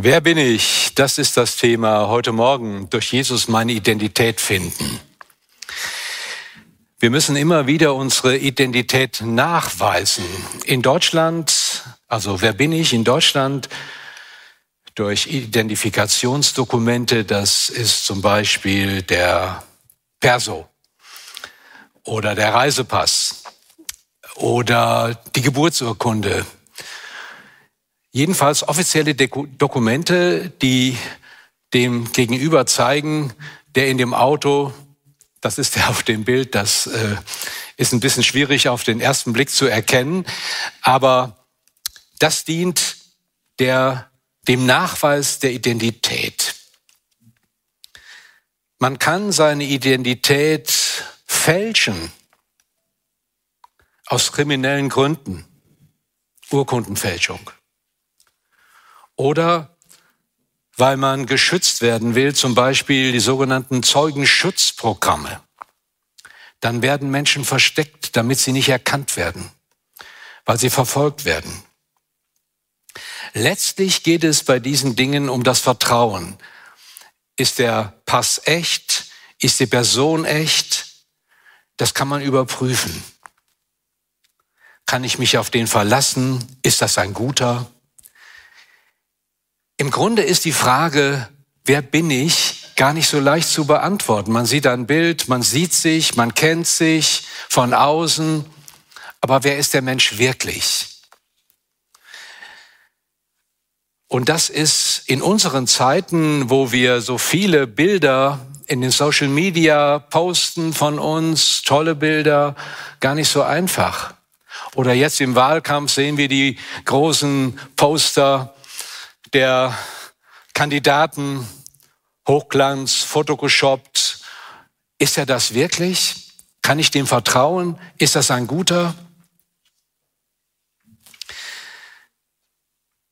Wer bin ich? Das ist das Thema heute Morgen. Durch Jesus meine Identität finden. Wir müssen immer wieder unsere Identität nachweisen. In Deutschland, also wer bin ich in Deutschland? Durch Identifikationsdokumente, das ist zum Beispiel der Perso oder der Reisepass oder die Geburtsurkunde Jedenfalls offizielle Dokumente, die dem Gegenüber zeigen, der in dem Auto, das ist ja auf dem Bild, das äh, ist ein bisschen schwierig auf den ersten Blick zu erkennen, aber das dient der, dem Nachweis der Identität. Man kann seine Identität fälschen aus kriminellen Gründen, Urkundenfälschung oder weil man geschützt werden will, zum Beispiel die sogenannten Zeugenschutzprogramme. Dann werden Menschen versteckt, damit sie nicht erkannt werden, weil sie verfolgt werden. Letztlich geht es bei diesen Dingen um das Vertrauen. Ist der Pass echt? Ist die Person echt? Das kann man überprüfen. Kann ich mich auf den verlassen? Ist das ein guter? Im Grunde ist die Frage, wer bin ich, gar nicht so leicht zu beantworten. Man sieht ein Bild, man sieht sich, man kennt sich von außen, aber wer ist der Mensch wirklich? Und das ist in unseren Zeiten, wo wir so viele Bilder in den Social Media posten von uns, tolle Bilder, gar nicht so einfach. Oder jetzt im Wahlkampf sehen wir die großen Poster der Kandidaten Hochglanz, photogeshoppt. Ist er das wirklich? Kann ich dem vertrauen? Ist das ein guter?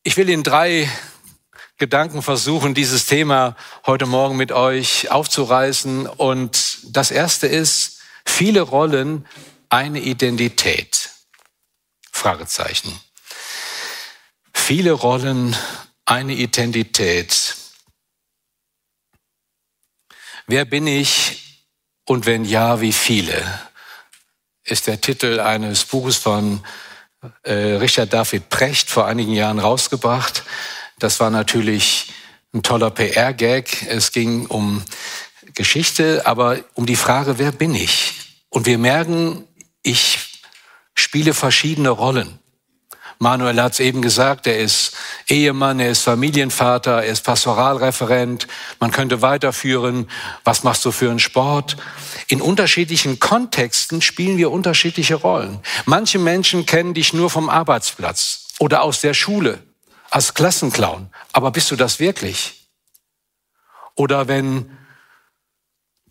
Ich will in drei Gedanken versuchen, dieses Thema heute Morgen mit euch aufzureißen. Und das erste ist, viele Rollen, eine Identität. Fragezeichen. Viele Rollen, eine Identität. Wer bin ich und wenn ja, wie viele? Ist der Titel eines Buches von äh, Richard David Precht vor einigen Jahren rausgebracht. Das war natürlich ein toller PR-Gag. Es ging um Geschichte, aber um die Frage, wer bin ich? Und wir merken, ich spiele verschiedene Rollen. Manuel hat es eben gesagt, er ist Ehemann, er ist Familienvater, er ist Pastoralreferent. Man könnte weiterführen, was machst du für einen Sport? In unterschiedlichen Kontexten spielen wir unterschiedliche Rollen. Manche Menschen kennen dich nur vom Arbeitsplatz oder aus der Schule als Klassenclown. Aber bist du das wirklich? Oder wenn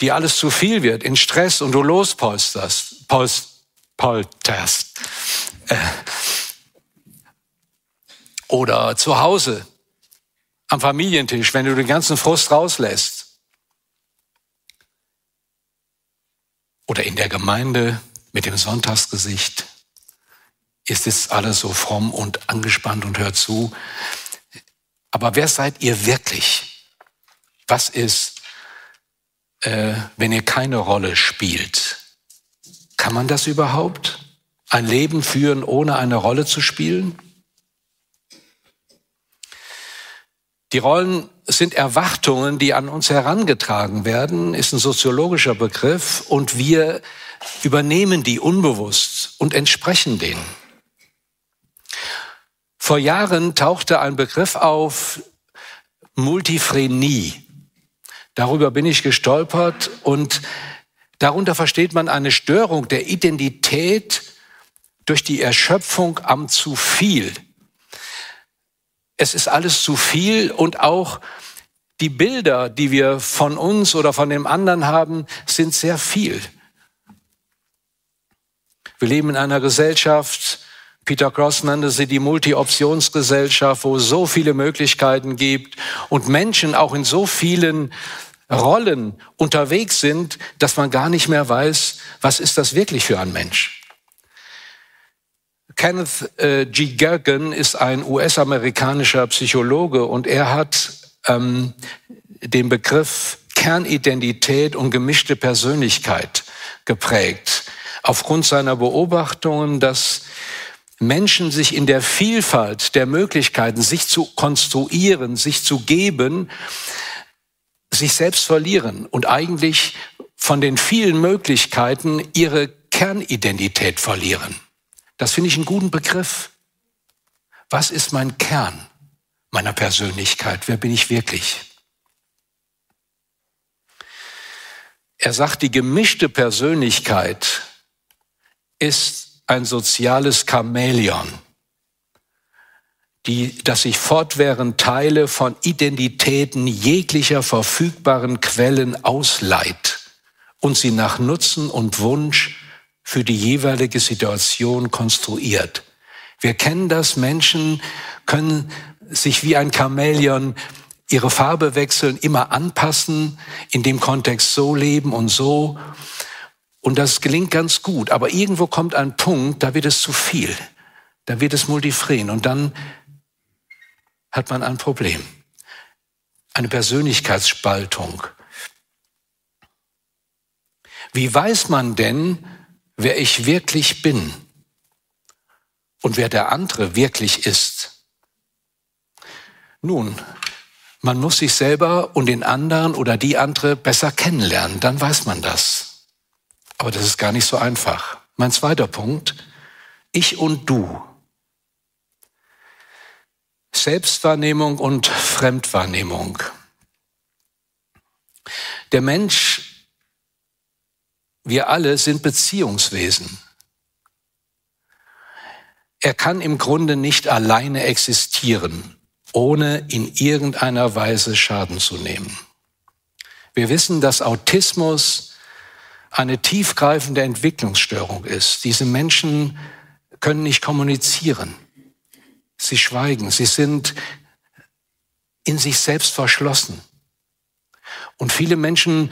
dir alles zu viel wird, in Stress und du lospolsterst, polsterst, äh, oder zu Hause am Familientisch, wenn du den ganzen Frust rauslässt. Oder in der Gemeinde mit dem Sonntagsgesicht. Ist es alles so fromm und angespannt und hört zu. Aber wer seid ihr wirklich? Was ist, äh, wenn ihr keine Rolle spielt? Kann man das überhaupt? Ein Leben führen, ohne eine Rolle zu spielen? Die Rollen sind Erwartungen, die an uns herangetragen werden, ist ein soziologischer Begriff und wir übernehmen die unbewusst und entsprechen denen. Vor Jahren tauchte ein Begriff auf, Multiphrenie. Darüber bin ich gestolpert und darunter versteht man eine Störung der Identität durch die Erschöpfung am zu viel es ist alles zu viel und auch die Bilder, die wir von uns oder von dem anderen haben, sind sehr viel. Wir leben in einer Gesellschaft, Peter Cross nannte sie die Multi-Optionsgesellschaft, wo es so viele Möglichkeiten gibt und Menschen auch in so vielen Rollen unterwegs sind, dass man gar nicht mehr weiß, was ist das wirklich für ein Mensch. Kenneth äh, G. Gergen ist ein US-amerikanischer Psychologe und er hat ähm, den Begriff Kernidentität und gemischte Persönlichkeit geprägt. Aufgrund seiner Beobachtungen, dass Menschen sich in der Vielfalt der Möglichkeiten, sich zu konstruieren, sich zu geben, sich selbst verlieren und eigentlich von den vielen Möglichkeiten ihre Kernidentität verlieren. Das finde ich einen guten Begriff. Was ist mein Kern meiner Persönlichkeit? Wer bin ich wirklich? Er sagt, die gemischte Persönlichkeit ist ein soziales Chamäleon, die, das sich fortwährend Teile von Identitäten jeglicher verfügbaren Quellen ausleiht und sie nach Nutzen und Wunsch für die jeweilige Situation konstruiert. Wir kennen das, Menschen können sich wie ein Chamäleon ihre Farbe wechseln, immer anpassen, in dem Kontext so leben und so. Und das gelingt ganz gut. Aber irgendwo kommt ein Punkt, da wird es zu viel. Da wird es multifren. Und dann hat man ein Problem. Eine Persönlichkeitsspaltung. Wie weiß man denn, wer ich wirklich bin und wer der andere wirklich ist. Nun, man muss sich selber und den anderen oder die andere besser kennenlernen, dann weiß man das. Aber das ist gar nicht so einfach. Mein zweiter Punkt, ich und du. Selbstwahrnehmung und Fremdwahrnehmung. Der Mensch wir alle sind Beziehungswesen. Er kann im Grunde nicht alleine existieren, ohne in irgendeiner Weise Schaden zu nehmen. Wir wissen, dass Autismus eine tiefgreifende Entwicklungsstörung ist. Diese Menschen können nicht kommunizieren. Sie schweigen. Sie sind in sich selbst verschlossen. Und viele Menschen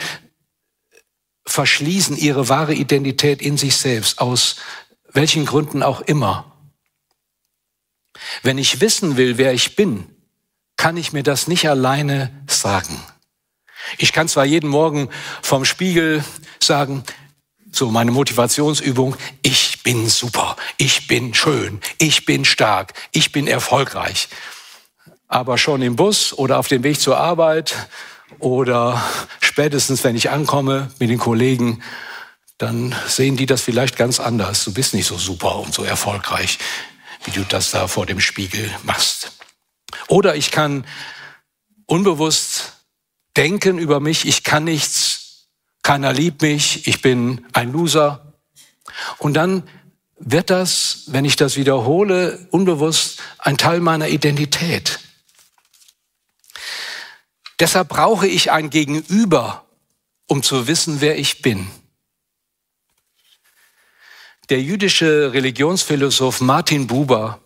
verschließen ihre wahre Identität in sich selbst, aus welchen Gründen auch immer. Wenn ich wissen will, wer ich bin, kann ich mir das nicht alleine sagen. Ich kann zwar jeden Morgen vom Spiegel sagen, so meine Motivationsübung, ich bin super, ich bin schön, ich bin stark, ich bin erfolgreich. Aber schon im Bus oder auf dem Weg zur Arbeit oder spätestens, wenn ich ankomme mit den Kollegen, dann sehen die das vielleicht ganz anders. Du bist nicht so super und so erfolgreich, wie du das da vor dem Spiegel machst. Oder ich kann unbewusst denken über mich, ich kann nichts, keiner liebt mich, ich bin ein Loser. Und dann wird das, wenn ich das wiederhole, unbewusst ein Teil meiner Identität. Deshalb brauche ich ein Gegenüber, um zu wissen, wer ich bin. Der jüdische Religionsphilosoph Martin Buber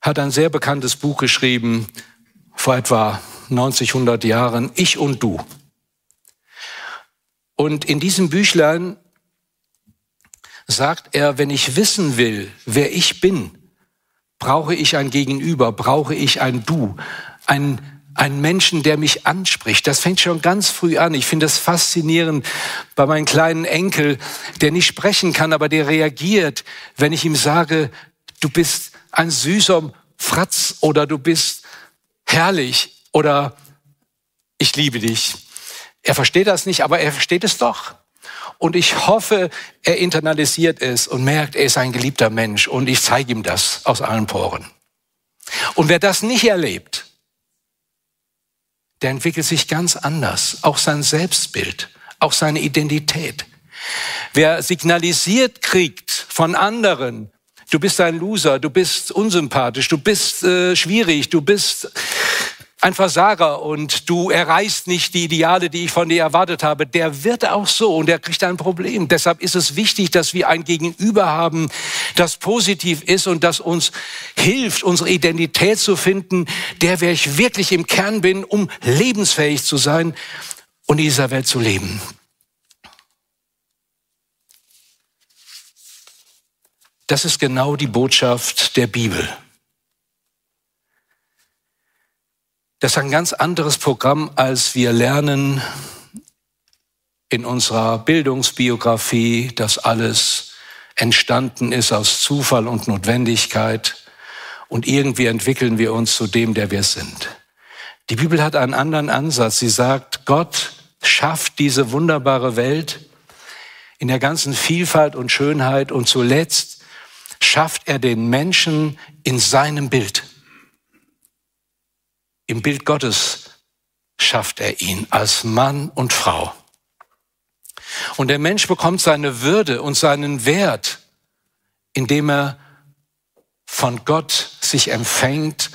hat ein sehr bekanntes Buch geschrieben, vor etwa 90, 100 Jahren, Ich und Du. Und in diesem Büchlein sagt er, wenn ich wissen will, wer ich bin, brauche ich ein Gegenüber, brauche ich ein Du, ein einen Menschen, der mich anspricht. Das fängt schon ganz früh an. Ich finde das faszinierend bei meinem kleinen Enkel, der nicht sprechen kann, aber der reagiert, wenn ich ihm sage, du bist ein süßer Fratz oder du bist herrlich oder ich liebe dich. Er versteht das nicht, aber er versteht es doch. Und ich hoffe, er internalisiert es und merkt, er ist ein geliebter Mensch und ich zeige ihm das aus allen Poren. Und wer das nicht erlebt, der entwickelt sich ganz anders. Auch sein Selbstbild, auch seine Identität. Wer signalisiert kriegt von anderen, du bist ein Loser, du bist unsympathisch, du bist äh, schwierig, du bist ein Versager und du erreichst nicht die Ideale, die ich von dir erwartet habe, der wird auch so und der kriegt ein Problem. Deshalb ist es wichtig, dass wir ein Gegenüber haben, das positiv ist und das uns hilft, unsere Identität zu finden, der wer ich wirklich im Kern bin, um lebensfähig zu sein und in dieser Welt zu leben. Das ist genau die Botschaft der Bibel. Das ist ein ganz anderes Programm, als wir lernen in unserer Bildungsbiografie, dass alles entstanden ist aus Zufall und Notwendigkeit und irgendwie entwickeln wir uns zu dem, der wir sind. Die Bibel hat einen anderen Ansatz. Sie sagt, Gott schafft diese wunderbare Welt in der ganzen Vielfalt und Schönheit und zuletzt schafft er den Menschen in seinem Bild. Im Bild Gottes schafft er ihn als Mann und Frau. Und der Mensch bekommt seine Würde und seinen Wert, indem er von Gott sich empfängt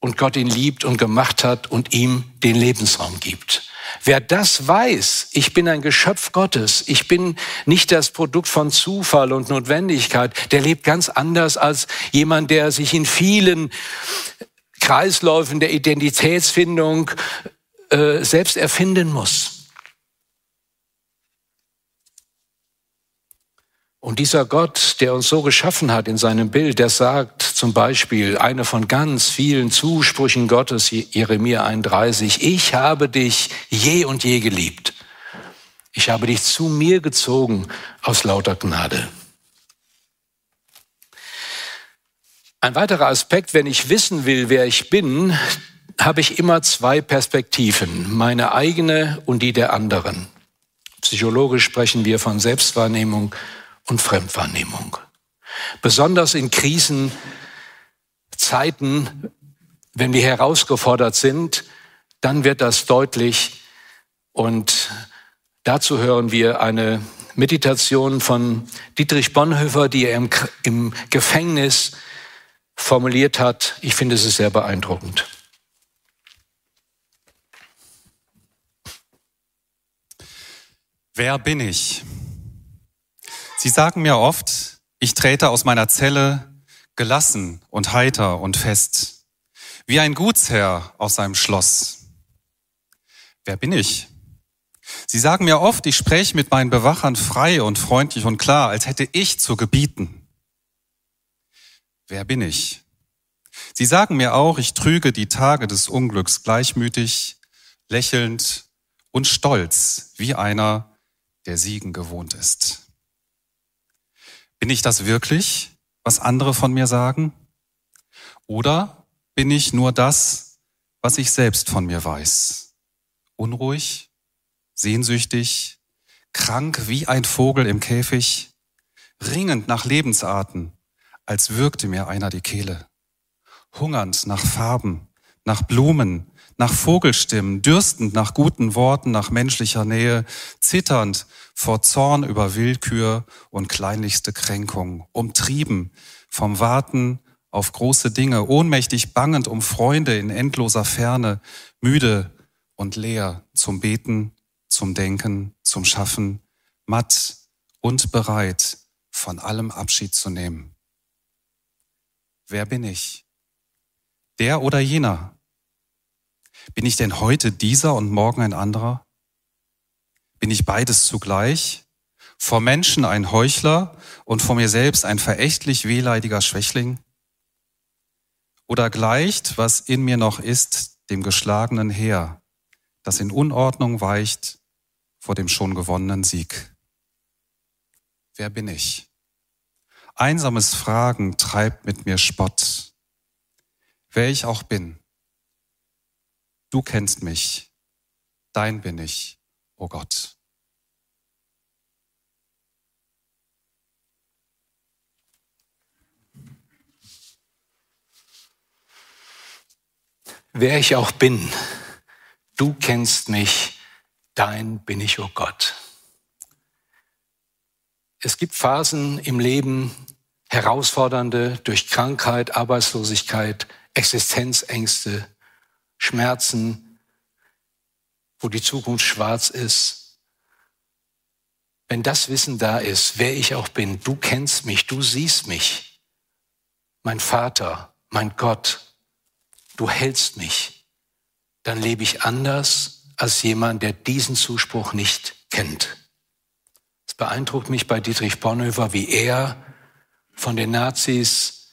und Gott ihn liebt und gemacht hat und ihm den Lebensraum gibt. Wer das weiß, ich bin ein Geschöpf Gottes, ich bin nicht das Produkt von Zufall und Notwendigkeit, der lebt ganz anders als jemand, der sich in vielen Kreisläufen der Identitätsfindung äh, selbst erfinden muss. Und dieser Gott, der uns so geschaffen hat in seinem Bild, der sagt zum Beispiel eine von ganz vielen Zusprüchen Gottes, Jeremia 31, ich habe dich je und je geliebt. Ich habe dich zu mir gezogen aus lauter Gnade. Ein weiterer Aspekt, wenn ich wissen will, wer ich bin, habe ich immer zwei Perspektiven, meine eigene und die der anderen. Psychologisch sprechen wir von Selbstwahrnehmung und Fremdwahrnehmung. Besonders in Krisenzeiten, wenn wir herausgefordert sind, dann wird das deutlich und dazu hören wir eine Meditation von Dietrich Bonhoeffer, die er im, im Gefängnis formuliert hat. Ich finde es sehr beeindruckend. Wer bin ich? Sie sagen mir oft, ich trete aus meiner Zelle gelassen und heiter und fest, wie ein Gutsherr aus seinem Schloss. Wer bin ich? Sie sagen mir oft, ich spreche mit meinen Bewachern frei und freundlich und klar, als hätte ich zu gebieten. Wer bin ich? Sie sagen mir auch, ich trüge die Tage des Unglücks gleichmütig, lächelnd und stolz, wie einer, der Siegen gewohnt ist. Bin ich das wirklich, was andere von mir sagen? Oder bin ich nur das, was ich selbst von mir weiß? Unruhig, sehnsüchtig, krank wie ein Vogel im Käfig, ringend nach Lebensarten, als würgte mir einer die Kehle. Hungernd nach Farben, nach Blumen, nach Vogelstimmen, dürstend nach guten Worten, nach menschlicher Nähe, zitternd vor Zorn über Willkür und kleinlichste Kränkung, umtrieben vom Warten auf große Dinge, ohnmächtig bangend um Freunde in endloser Ferne, müde und leer zum Beten, zum Denken, zum Schaffen, matt und bereit, von allem Abschied zu nehmen. Wer bin ich? Der oder jener? Bin ich denn heute dieser und morgen ein anderer? Bin ich beides zugleich? Vor Menschen ein Heuchler und vor mir selbst ein verächtlich wehleidiger Schwächling? Oder gleicht, was in mir noch ist, dem geschlagenen Heer, das in Unordnung weicht vor dem schon gewonnenen Sieg? Wer bin ich? Einsames Fragen treibt mit mir Spott. Wer ich auch bin, du kennst mich, dein bin ich, o oh Gott. Wer ich auch bin, du kennst mich, dein bin ich, o oh Gott. Es gibt Phasen im Leben, herausfordernde durch Krankheit, Arbeitslosigkeit, Existenzängste, Schmerzen, wo die Zukunft schwarz ist. Wenn das Wissen da ist, wer ich auch bin, du kennst mich, du siehst mich, mein Vater, mein Gott, du hältst mich, dann lebe ich anders als jemand, der diesen Zuspruch nicht kennt. Beeindruckt mich bei Dietrich Bonhoeffer, wie er von den Nazis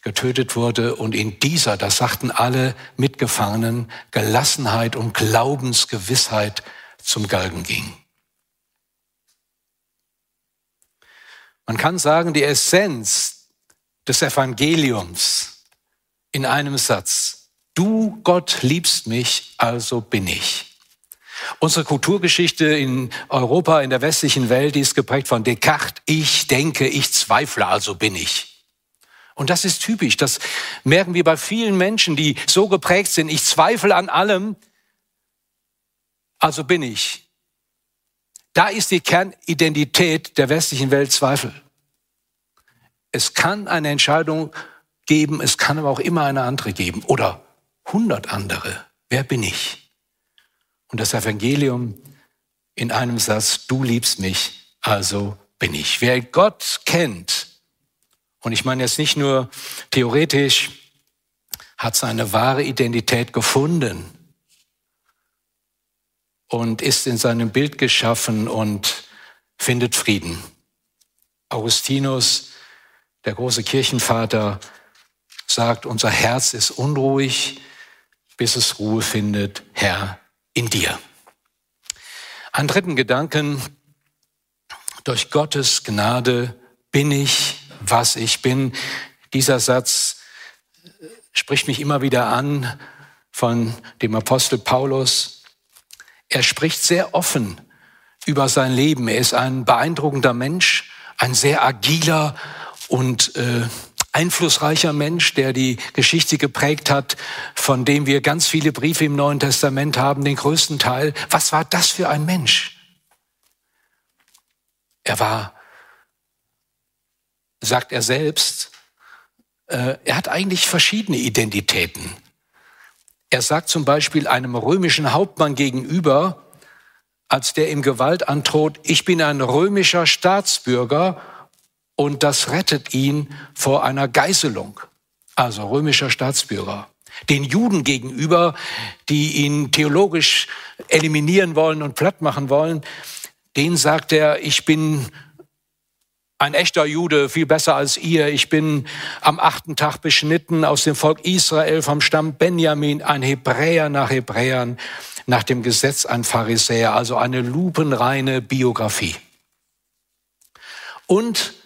getötet wurde und in dieser, das sagten alle Mitgefangenen, Gelassenheit und Glaubensgewissheit zum Galgen ging. Man kann sagen, die Essenz des Evangeliums in einem Satz. Du, Gott, liebst mich, also bin ich. Unsere Kulturgeschichte in Europa, in der westlichen Welt, die ist geprägt von Descartes. Ich denke, ich zweifle, also bin ich. Und das ist typisch. Das merken wir bei vielen Menschen, die so geprägt sind. Ich zweifle an allem, also bin ich. Da ist die Kernidentität der westlichen Welt Zweifel. Es kann eine Entscheidung geben, es kann aber auch immer eine andere geben oder hundert andere. Wer bin ich? Und das Evangelium in einem Satz, du liebst mich, also bin ich. Wer Gott kennt, und ich meine jetzt nicht nur theoretisch, hat seine wahre Identität gefunden und ist in seinem Bild geschaffen und findet Frieden. Augustinus, der große Kirchenvater, sagt, unser Herz ist unruhig, bis es Ruhe findet, Herr, in dir. Einen dritten Gedanken, durch Gottes Gnade bin ich, was ich bin. Dieser Satz spricht mich immer wieder an von dem Apostel Paulus. Er spricht sehr offen über sein Leben. Er ist ein beeindruckender Mensch, ein sehr agiler und äh, einflussreicher Mensch, der die Geschichte geprägt hat, von dem wir ganz viele Briefe im Neuen Testament haben, den größten Teil. Was war das für ein Mensch? Er war, sagt er selbst, äh, er hat eigentlich verschiedene Identitäten. Er sagt zum Beispiel einem römischen Hauptmann gegenüber, als der ihm Gewalt androht, ich bin ein römischer Staatsbürger und das rettet ihn vor einer Geißelung, also römischer Staatsbürger. Den Juden gegenüber, die ihn theologisch eliminieren wollen und platt machen wollen, den sagt er, ich bin ein echter Jude, viel besser als ihr. Ich bin am achten Tag beschnitten aus dem Volk Israel vom Stamm Benjamin, ein Hebräer nach Hebräern, nach dem Gesetz ein Pharisäer, also eine lupenreine Biografie. Und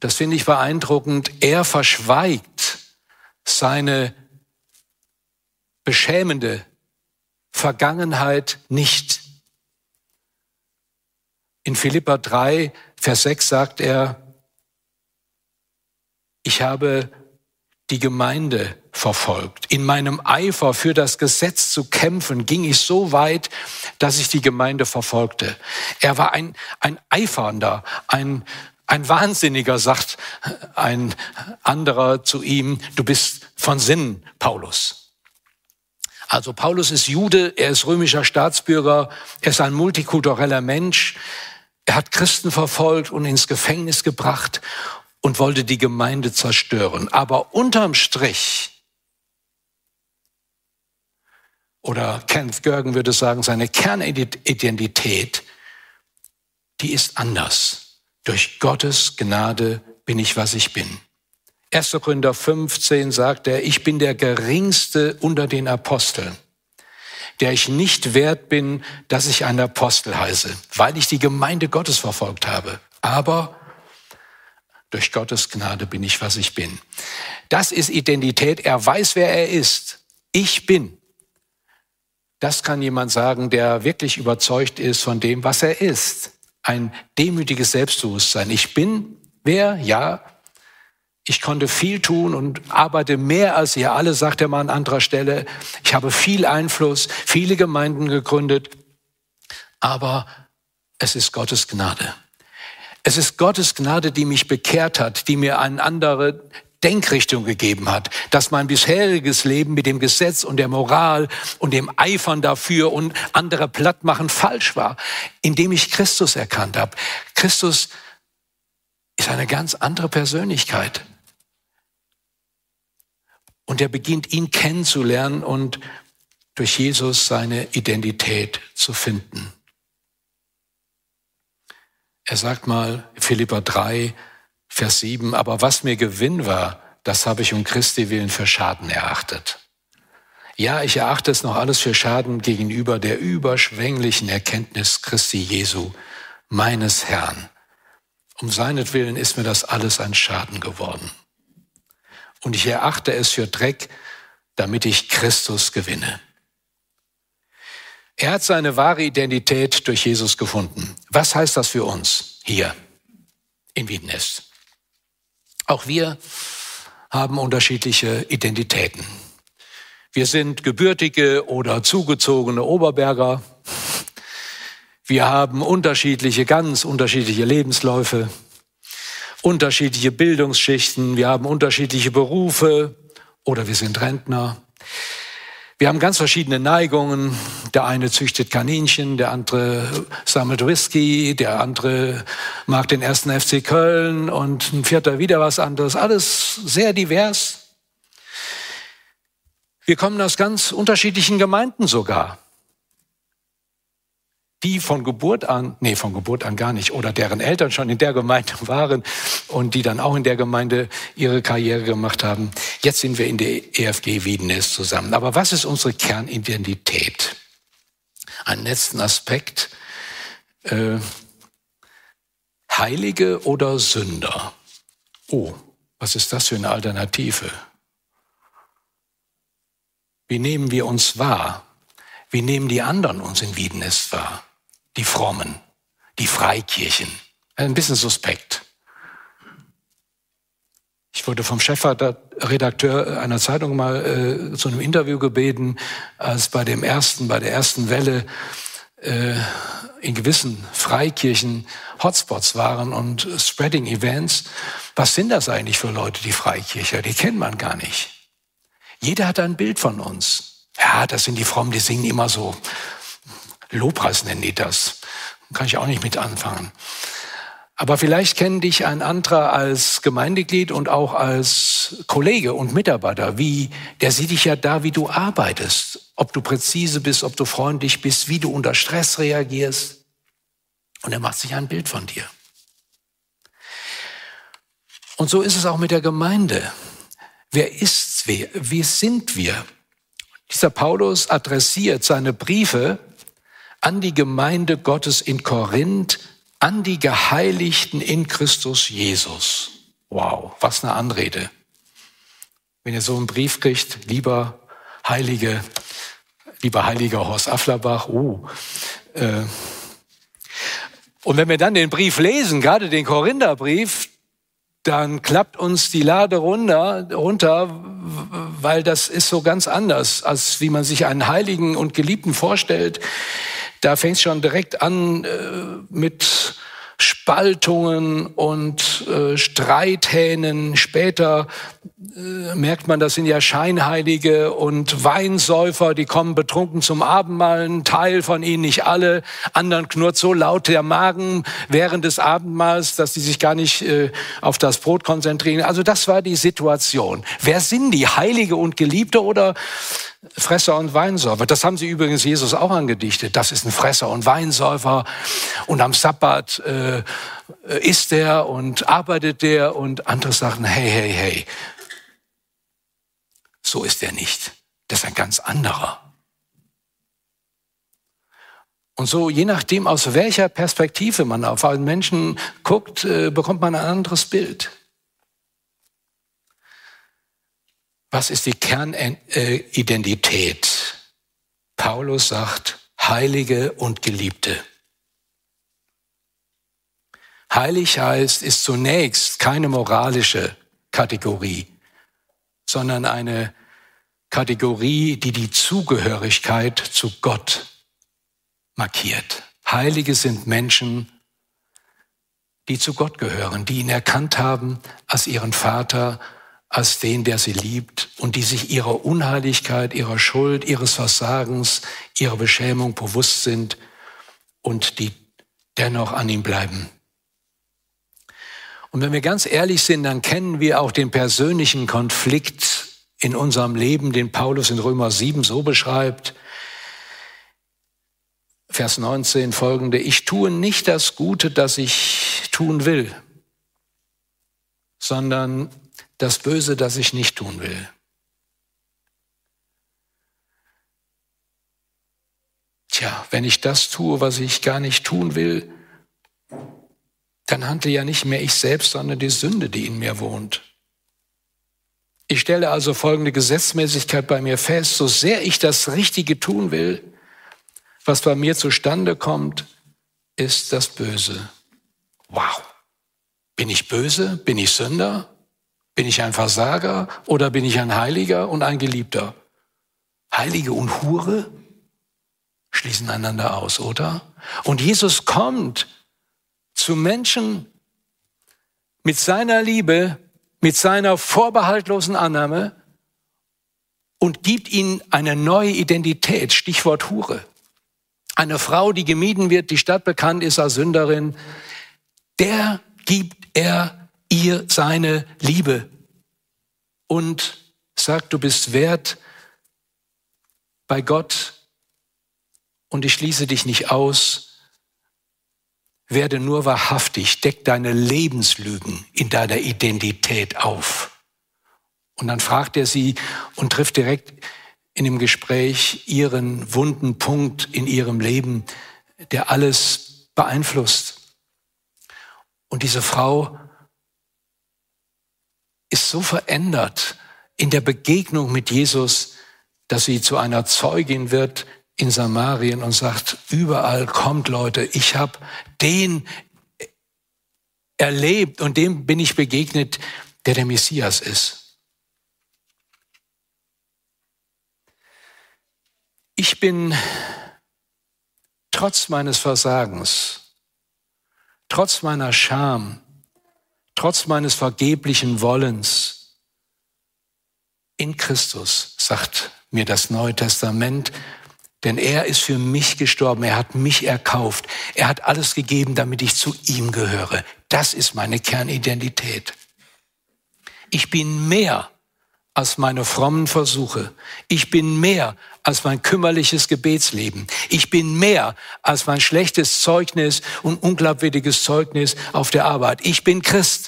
das finde ich beeindruckend, er verschweigt seine beschämende Vergangenheit nicht. In Philippa 3, Vers 6 sagt er, ich habe die Gemeinde verfolgt. In meinem Eifer für das Gesetz zu kämpfen, ging ich so weit, dass ich die Gemeinde verfolgte. Er war ein, ein Eifernder, ein ein Wahnsinniger, sagt ein anderer zu ihm, du bist von Sinn, Paulus. Also Paulus ist Jude, er ist römischer Staatsbürger, er ist ein multikultureller Mensch, er hat Christen verfolgt und ins Gefängnis gebracht und wollte die Gemeinde zerstören. Aber unterm Strich, oder Kenneth Gergen würde sagen, seine Kernidentität, die ist anders. Durch Gottes Gnade bin ich, was ich bin. 1. Korinther 15 sagt er, ich bin der geringste unter den Aposteln, der ich nicht wert bin, dass ich ein Apostel heiße, weil ich die Gemeinde Gottes verfolgt habe. Aber durch Gottes Gnade bin ich, was ich bin. Das ist Identität. Er weiß, wer er ist. Ich bin. Das kann jemand sagen, der wirklich überzeugt ist von dem, was er ist ein demütiges Selbstbewusstsein. Ich bin wer? Ja. Ich konnte viel tun und arbeite mehr als ihr alle, sagt er mal an anderer Stelle. Ich habe viel Einfluss, viele Gemeinden gegründet. Aber es ist Gottes Gnade. Es ist Gottes Gnade, die mich bekehrt hat, die mir eine andere Denkrichtung gegeben hat, dass mein bisheriges Leben mit dem Gesetz und der Moral und dem Eifern dafür und andere platt machen falsch war, indem ich Christus erkannt habe. Christus ist eine ganz andere Persönlichkeit. Und er beginnt ihn kennenzulernen und durch Jesus seine Identität zu finden. Er sagt mal, Philippa 3, Vers 7, aber was mir Gewinn war, das habe ich um Christi willen für Schaden erachtet. Ja, ich erachte es noch alles für Schaden gegenüber der überschwänglichen Erkenntnis Christi Jesu, meines Herrn. Um seinetwillen ist mir das alles ein Schaden geworden. Und ich erachte es für Dreck, damit ich Christus gewinne. Er hat seine wahre Identität durch Jesus gefunden. Was heißt das für uns hier in Wiedenest? Auch wir haben unterschiedliche Identitäten. Wir sind gebürtige oder zugezogene Oberberger. Wir haben unterschiedliche, ganz unterschiedliche Lebensläufe, unterschiedliche Bildungsschichten. Wir haben unterschiedliche Berufe oder wir sind Rentner. Wir haben ganz verschiedene Neigungen. Der eine züchtet Kaninchen, der andere sammelt Whisky, der andere mag den ersten FC Köln und ein vierter wieder was anderes. Alles sehr divers. Wir kommen aus ganz unterschiedlichen Gemeinden sogar die von Geburt an, nee, von Geburt an gar nicht, oder deren Eltern schon in der Gemeinde waren und die dann auch in der Gemeinde ihre Karriere gemacht haben. Jetzt sind wir in der EFG Wiedenes zusammen. Aber was ist unsere Kernidentität? Ein letzten Aspekt. Äh, Heilige oder Sünder? Oh, was ist das für eine Alternative? Wie nehmen wir uns wahr? Wie nehmen die anderen uns in Wiedenest wahr? Die Frommen, die Freikirchen. Ein bisschen suspekt. Ich wurde vom Chefredakteur einer Zeitung mal äh, zu einem Interview gebeten, als bei dem ersten, bei der ersten Welle äh, in gewissen Freikirchen Hotspots waren und Spreading Events. Was sind das eigentlich für Leute, die Freikircher? Die kennt man gar nicht. Jeder hat ein Bild von uns. Ja, das sind die Frommen, die singen immer so Lobpreis nennen die das. Kann ich auch nicht mit anfangen. Aber vielleicht kennen dich ein anderer als Gemeindeglied und auch als Kollege und Mitarbeiter. Wie, der sieht dich ja da, wie du arbeitest. Ob du präzise bist, ob du freundlich bist, wie du unter Stress reagierst. Und er macht sich ein Bild von dir. Und so ist es auch mit der Gemeinde. Wer ist wer? Wie sind wir? Dieser Paulus adressiert seine Briefe an die Gemeinde Gottes in Korinth, an die Geheiligten in Christus Jesus. Wow, was eine Anrede. Wenn ihr so einen Brief kriegt, lieber Heilige, lieber Heiliger Horst Afflerbach, oh, äh, und wenn wir dann den Brief lesen, gerade den Korintherbrief, dann klappt uns die Lade runter, runter, weil das ist so ganz anders, als wie man sich einen Heiligen und Geliebten vorstellt. Da fängt es schon direkt an äh, mit Spaltungen und äh, Streithähnen. Später äh, merkt man, das sind ja Scheinheilige und Weinsäufer, die kommen betrunken zum Abendmahl. Ein Teil von ihnen, nicht alle. Anderen knurrt so laut der Magen während des Abendmahls, dass sie sich gar nicht äh, auf das Brot konzentrieren. Also das war die Situation. Wer sind die? Heilige und Geliebte oder Fresser und Weinsäufer. Das haben sie übrigens Jesus auch angedichtet. Das ist ein Fresser und Weinsäufer. Und am Sabbat äh, isst er und arbeitet der und andere sagen, hey, hey, hey. So ist er nicht. Das ist ein ganz anderer. Und so, je nachdem, aus welcher Perspektive man auf einen Menschen guckt, äh, bekommt man ein anderes Bild. Was ist die Kernidentität? Paulus sagt, Heilige und Geliebte. Heilig heißt, ist zunächst keine moralische Kategorie, sondern eine Kategorie, die die Zugehörigkeit zu Gott markiert. Heilige sind Menschen, die zu Gott gehören, die ihn erkannt haben als ihren Vater, als den, der sie liebt und die sich ihrer Unheiligkeit, ihrer Schuld, ihres Versagens, ihrer Beschämung bewusst sind und die dennoch an ihm bleiben. Und wenn wir ganz ehrlich sind, dann kennen wir auch den persönlichen Konflikt in unserem Leben, den Paulus in Römer 7 so beschreibt. Vers 19 folgende, ich tue nicht das Gute, das ich tun will, sondern das Böse, das ich nicht tun will. Tja, wenn ich das tue, was ich gar nicht tun will, dann handle ja nicht mehr ich selbst, sondern die Sünde, die in mir wohnt. Ich stelle also folgende Gesetzmäßigkeit bei mir fest, so sehr ich das Richtige tun will, was bei mir zustande kommt, ist das Böse. Wow. Bin ich böse? Bin ich Sünder? Bin ich ein Versager oder bin ich ein Heiliger und ein Geliebter? Heilige und Hure schließen einander aus, oder? Und Jesus kommt zu Menschen mit seiner Liebe, mit seiner vorbehaltlosen Annahme und gibt ihnen eine neue Identität, Stichwort Hure. Eine Frau, die gemieden wird, die Stadt bekannt ist als Sünderin, der gibt er ihr seine Liebe und sagt, du bist wert bei Gott und ich schließe dich nicht aus. Werde nur wahrhaftig, deck deine Lebenslügen in deiner Identität auf. Und dann fragt er sie und trifft direkt in dem Gespräch ihren wunden Punkt in ihrem Leben, der alles beeinflusst. Und diese Frau so verändert in der Begegnung mit Jesus, dass sie zu einer Zeugin wird in Samarien und sagt, überall kommt Leute, ich habe den erlebt und dem bin ich begegnet, der der Messias ist. Ich bin trotz meines Versagens, trotz meiner Scham, trotz meines vergeblichen Wollens in Christus, sagt mir das Neue Testament, denn er ist für mich gestorben, er hat mich erkauft, er hat alles gegeben, damit ich zu ihm gehöre. Das ist meine Kernidentität. Ich bin mehr als meine frommen Versuche. Ich bin mehr als mein kümmerliches Gebetsleben. Ich bin mehr als mein schlechtes Zeugnis und unglaubwürdiges Zeugnis auf der Arbeit. Ich bin Christ.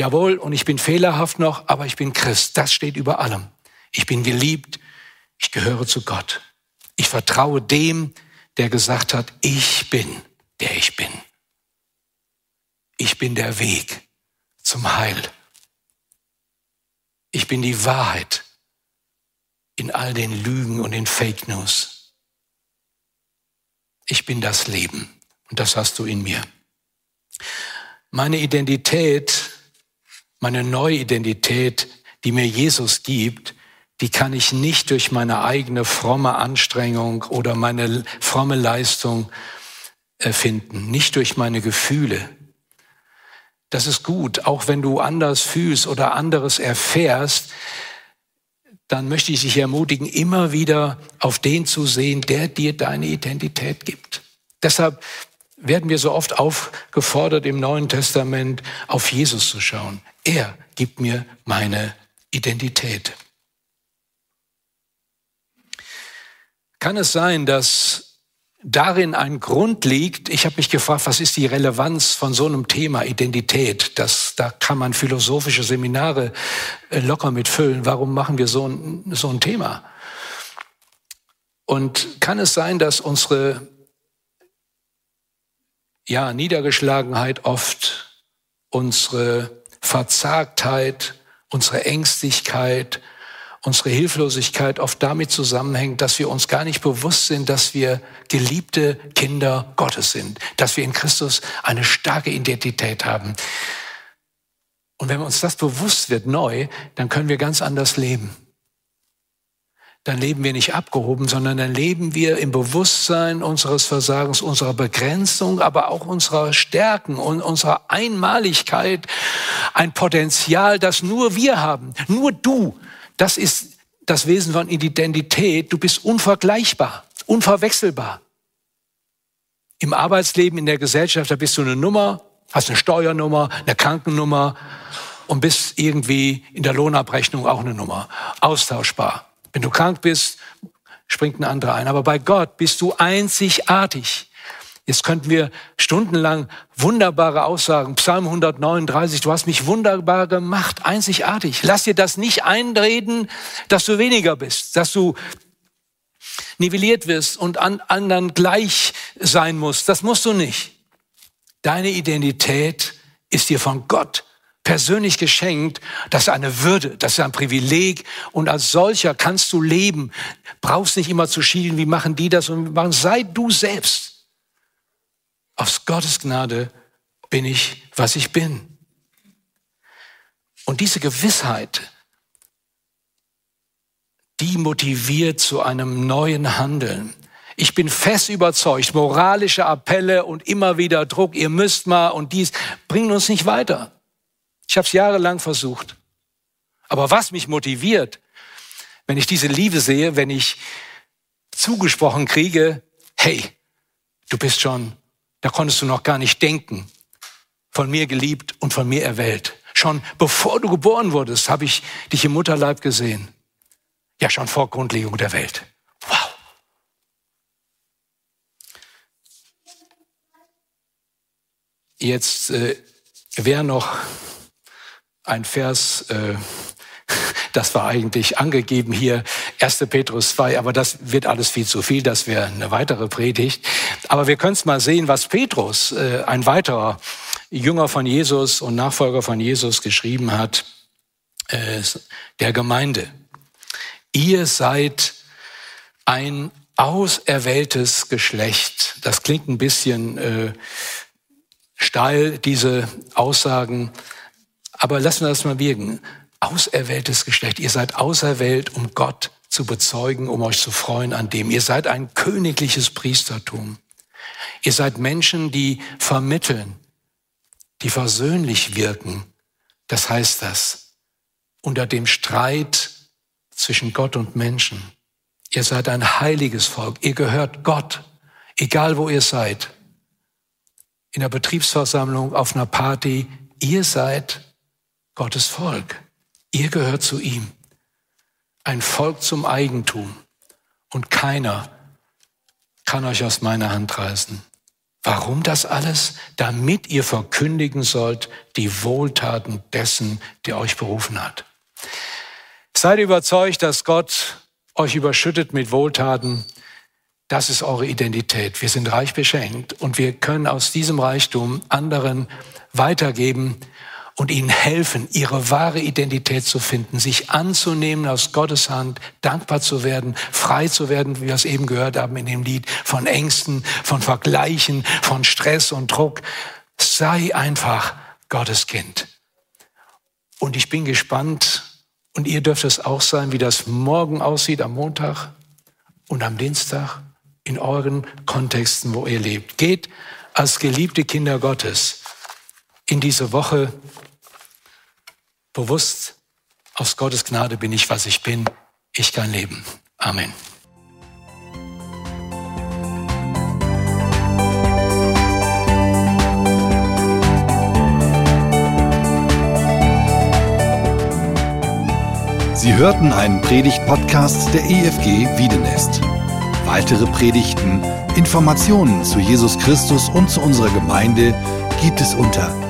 Jawohl, und ich bin fehlerhaft noch, aber ich bin Christ. Das steht über allem. Ich bin geliebt. Ich gehöre zu Gott. Ich vertraue dem, der gesagt hat, ich bin, der ich bin. Ich bin der Weg zum Heil. Ich bin die Wahrheit in all den Lügen und den Fake News. Ich bin das Leben und das hast du in mir. Meine Identität, meine neue Identität, die mir Jesus gibt, die kann ich nicht durch meine eigene fromme Anstrengung oder meine fromme Leistung erfinden, nicht durch meine Gefühle. Das ist gut, auch wenn du anders fühlst oder anderes erfährst, dann möchte ich dich ermutigen, immer wieder auf den zu sehen, der dir deine Identität gibt. Deshalb werden wir so oft aufgefordert im Neuen Testament, auf Jesus zu schauen. Er gibt mir meine Identität. Kann es sein, dass darin ein Grund liegt. Ich habe mich gefragt, was ist die Relevanz von so einem Thema Identität? Das, da kann man philosophische Seminare äh, locker mitfüllen. Warum machen wir so ein, so ein Thema? Und kann es sein, dass unsere ja, Niedergeschlagenheit oft, unsere Verzagtheit, unsere Ängstlichkeit, unsere Hilflosigkeit oft damit zusammenhängt, dass wir uns gar nicht bewusst sind, dass wir geliebte Kinder Gottes sind, dass wir in Christus eine starke Identität haben. Und wenn uns das bewusst wird neu, dann können wir ganz anders leben. Dann leben wir nicht abgehoben, sondern dann leben wir im Bewusstsein unseres Versagens, unserer Begrenzung, aber auch unserer Stärken und unserer Einmaligkeit. Ein Potenzial, das nur wir haben, nur du. Das ist das Wesen von Identität. Du bist unvergleichbar, unverwechselbar. Im Arbeitsleben, in der Gesellschaft, da bist du eine Nummer, hast eine Steuernummer, eine Krankennummer und bist irgendwie in der Lohnabrechnung auch eine Nummer. Austauschbar. Wenn du krank bist, springt ein anderer ein. Aber bei Gott bist du einzigartig. Jetzt könnten wir stundenlang wunderbare Aussagen. Psalm 139, du hast mich wunderbar gemacht, einzigartig. Lass dir das nicht einreden, dass du weniger bist, dass du nivelliert wirst und an anderen gleich sein musst. Das musst du nicht. Deine Identität ist dir von Gott persönlich geschenkt. Das ist eine Würde, das ist ein Privileg und als solcher kannst du leben. Brauchst nicht immer zu schielen, wie machen die das und machen. Sei du selbst. Aus Gottes Gnade bin ich, was ich bin. Und diese Gewissheit, die motiviert zu einem neuen Handeln. Ich bin fest überzeugt, moralische Appelle und immer wieder Druck, ihr müsst mal und dies, bringen uns nicht weiter. Ich habe es jahrelang versucht. Aber was mich motiviert, wenn ich diese Liebe sehe, wenn ich zugesprochen kriege, hey, du bist schon, da konntest du noch gar nicht denken, von mir geliebt und von mir erwählt. Schon bevor du geboren wurdest, habe ich dich im Mutterleib gesehen. Ja, schon vor Grundlegung der Welt. Wow. Jetzt, äh, wer noch ein Vers, äh, das war eigentlich angegeben hier, 1. Petrus 2, aber das wird alles viel zu viel, das wäre eine weitere Predigt. Aber wir können es mal sehen, was Petrus, äh, ein weiterer Jünger von Jesus und Nachfolger von Jesus, geschrieben hat, äh, der Gemeinde. Ihr seid ein auserwähltes Geschlecht. Das klingt ein bisschen äh, steil, diese Aussagen. Aber lassen wir das mal wirken. Auserwähltes Geschlecht. Ihr seid auserwählt, um Gott zu bezeugen, um euch zu freuen an dem. Ihr seid ein königliches Priestertum. Ihr seid Menschen, die vermitteln, die versöhnlich wirken. Das heißt das. Unter dem Streit zwischen Gott und Menschen. Ihr seid ein heiliges Volk. Ihr gehört Gott, egal wo ihr seid. In der Betriebsversammlung, auf einer Party. Ihr seid Gottes Volk. Ihr gehört zu ihm. Ein Volk zum Eigentum. Und keiner kann euch aus meiner Hand reißen. Warum das alles? Damit ihr verkündigen sollt die Wohltaten dessen, der euch berufen hat. Seid überzeugt, dass Gott euch überschüttet mit Wohltaten. Das ist eure Identität. Wir sind reich beschenkt und wir können aus diesem Reichtum anderen weitergeben, und ihnen helfen, ihre wahre Identität zu finden, sich anzunehmen aus Gottes Hand, dankbar zu werden, frei zu werden, wie wir es eben gehört haben in dem Lied, von Ängsten, von Vergleichen, von Stress und Druck. Sei einfach Gottes Kind. Und ich bin gespannt, und ihr dürft es auch sein, wie das morgen aussieht am Montag und am Dienstag in euren Kontexten, wo ihr lebt. Geht als geliebte Kinder Gottes in diese Woche bewusst, aus Gottes Gnade bin ich, was ich bin. Ich kann leben. Amen. Sie hörten einen Predigt-Podcast der EFG Wiedenest. Weitere Predigten, Informationen zu Jesus Christus und zu unserer Gemeinde gibt es unter